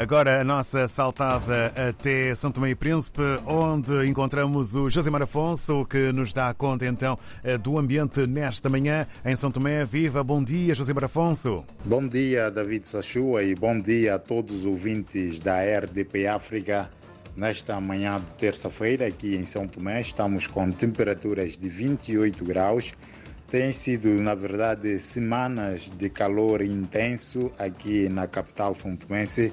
Agora a nossa saltada até São Tomé e Príncipe, onde encontramos o Josimar Afonso, que nos dá conta então do ambiente nesta manhã em São Tomé. Viva, bom dia, Josimar Afonso. Bom dia, David Sachua, e bom dia a todos os ouvintes da RDP África. Nesta manhã de terça-feira, aqui em São Tomé, estamos com temperaturas de 28 graus. Tem sido, na verdade, semanas de calor intenso aqui na capital são tomense,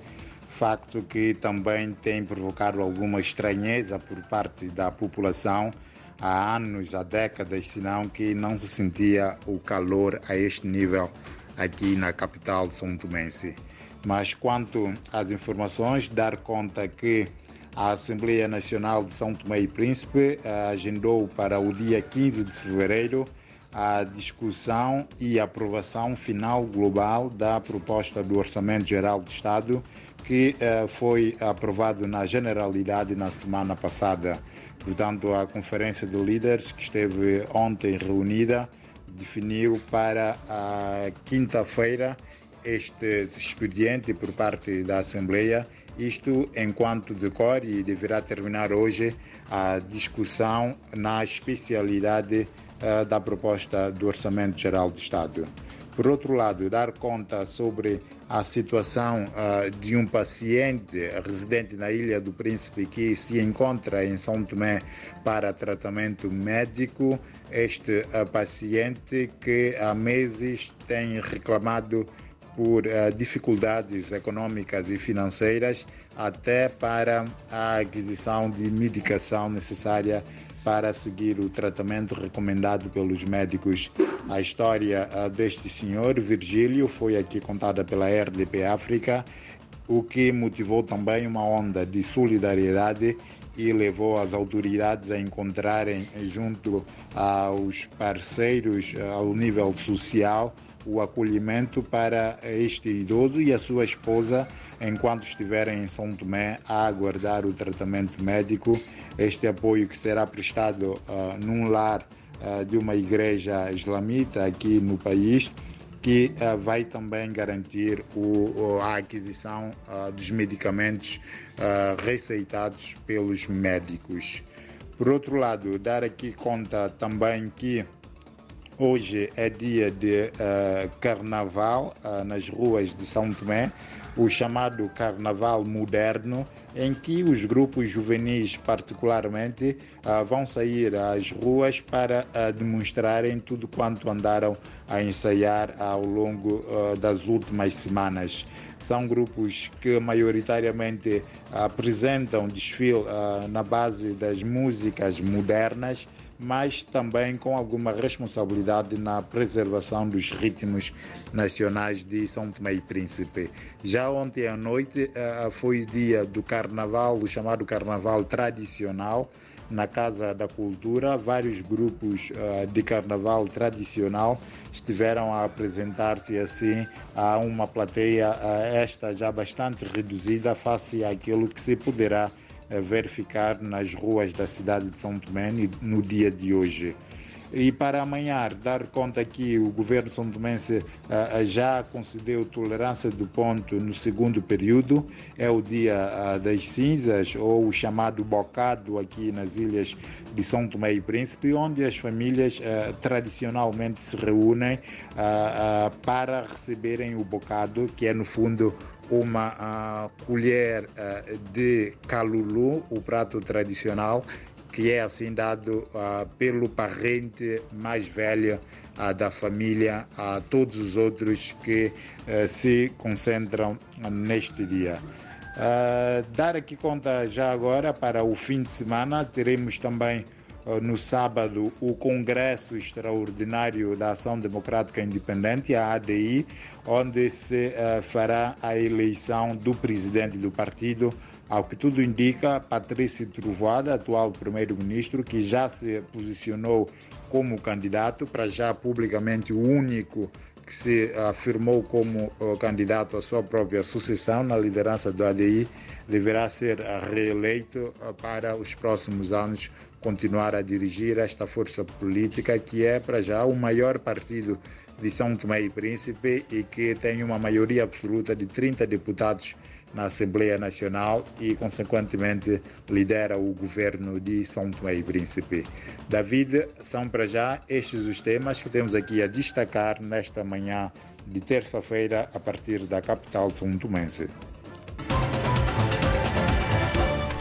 facto que também tem provocado alguma estranheza por parte da população há anos, há décadas, senão que não se sentia o calor a este nível aqui na capital são tomense. Mas quanto às informações, dar conta que a Assembleia Nacional de São Tomé e Príncipe agendou para o dia 15 de fevereiro a discussão e aprovação final global da proposta do Orçamento Geral do Estado, que uh, foi aprovado na generalidade na semana passada. Portanto, a Conferência de Líderes, que esteve ontem reunida, definiu para a quinta-feira este expediente por parte da Assembleia isto enquanto decorre e deverá terminar hoje a discussão na especialidade uh, da proposta do Orçamento Geral do Estado. Por outro lado, dar conta sobre a situação uh, de um paciente residente na Ilha do Príncipe que se encontra em São Tomé para tratamento médico. Este uh, paciente que há meses tem reclamado por uh, dificuldades econômicas e financeiras até para a aquisição de medicação necessária para seguir o tratamento recomendado pelos médicos. A história uh, deste senhor, Virgílio, foi aqui contada pela RDP África, o que motivou também uma onda de solidariedade e levou as autoridades a encontrarem junto aos parceiros uh, ao nível social o acolhimento para este idoso e a sua esposa enquanto estiverem em São Tomé a aguardar o tratamento médico. Este apoio que será prestado uh, num lar uh, de uma igreja islamita aqui no país, que uh, vai também garantir o, a aquisição dos medicamentos receitados pelos médicos. Por outro lado, dar aqui conta também que Hoje é dia de uh, carnaval uh, nas ruas de São Tomé, o chamado carnaval moderno, em que os grupos juvenis, particularmente, uh, vão sair às ruas para demonstrarem tudo quanto andaram a ensaiar ao longo das últimas semanas. São grupos que maioritariamente apresentam desfile na base das músicas modernas mas também com alguma responsabilidade na preservação dos ritmos nacionais de São Tomé e Príncipe. Já ontem à noite uh, foi dia do carnaval, o chamado carnaval tradicional, na Casa da Cultura. Vários grupos uh, de carnaval tradicional estiveram a apresentar-se assim a uma plateia, uh, esta já bastante reduzida, face àquilo que se poderá verificar nas ruas da cidade de São Tomé no dia de hoje. E para amanhã, dar conta que o governo são tomense uh, já concedeu tolerância do ponto no segundo período, é o dia uh, das cinzas, ou o chamado bocado aqui nas ilhas de São Tomé e Príncipe, onde as famílias tradicionalmente se reúnem para receberem o bocado, que é no fundo uma colher uh, de calulu, o prato tradicional, que é assim dado uh, pelo parente mais velho uh, da família a todos os outros que se concentram neste dia. dar aqui conta já agora para o fim de semana, teremos também no sábado o Congresso Extraordinário da Ação Democrática Independente, a ADI, onde se uh, fará a eleição do presidente do partido. Ao que tudo indica, Patrício Trovoada, atual primeiro-ministro, que já se posicionou como candidato, para já publicamente o único que se afirmou como uh, candidato à sua própria sucessão na liderança do ADI, deverá ser reeleito uh, para os próximos anos continuar a dirigir esta força política que é para já o maior partido de São Tomé e Príncipe e que tem uma maioria absoluta de 30 deputados na Assembleia Nacional e, consequentemente, lidera o governo de São Tomé e Príncipe. David, são para já estes os temas que temos aqui a destacar nesta manhã de terça-feira a partir da capital são tomense.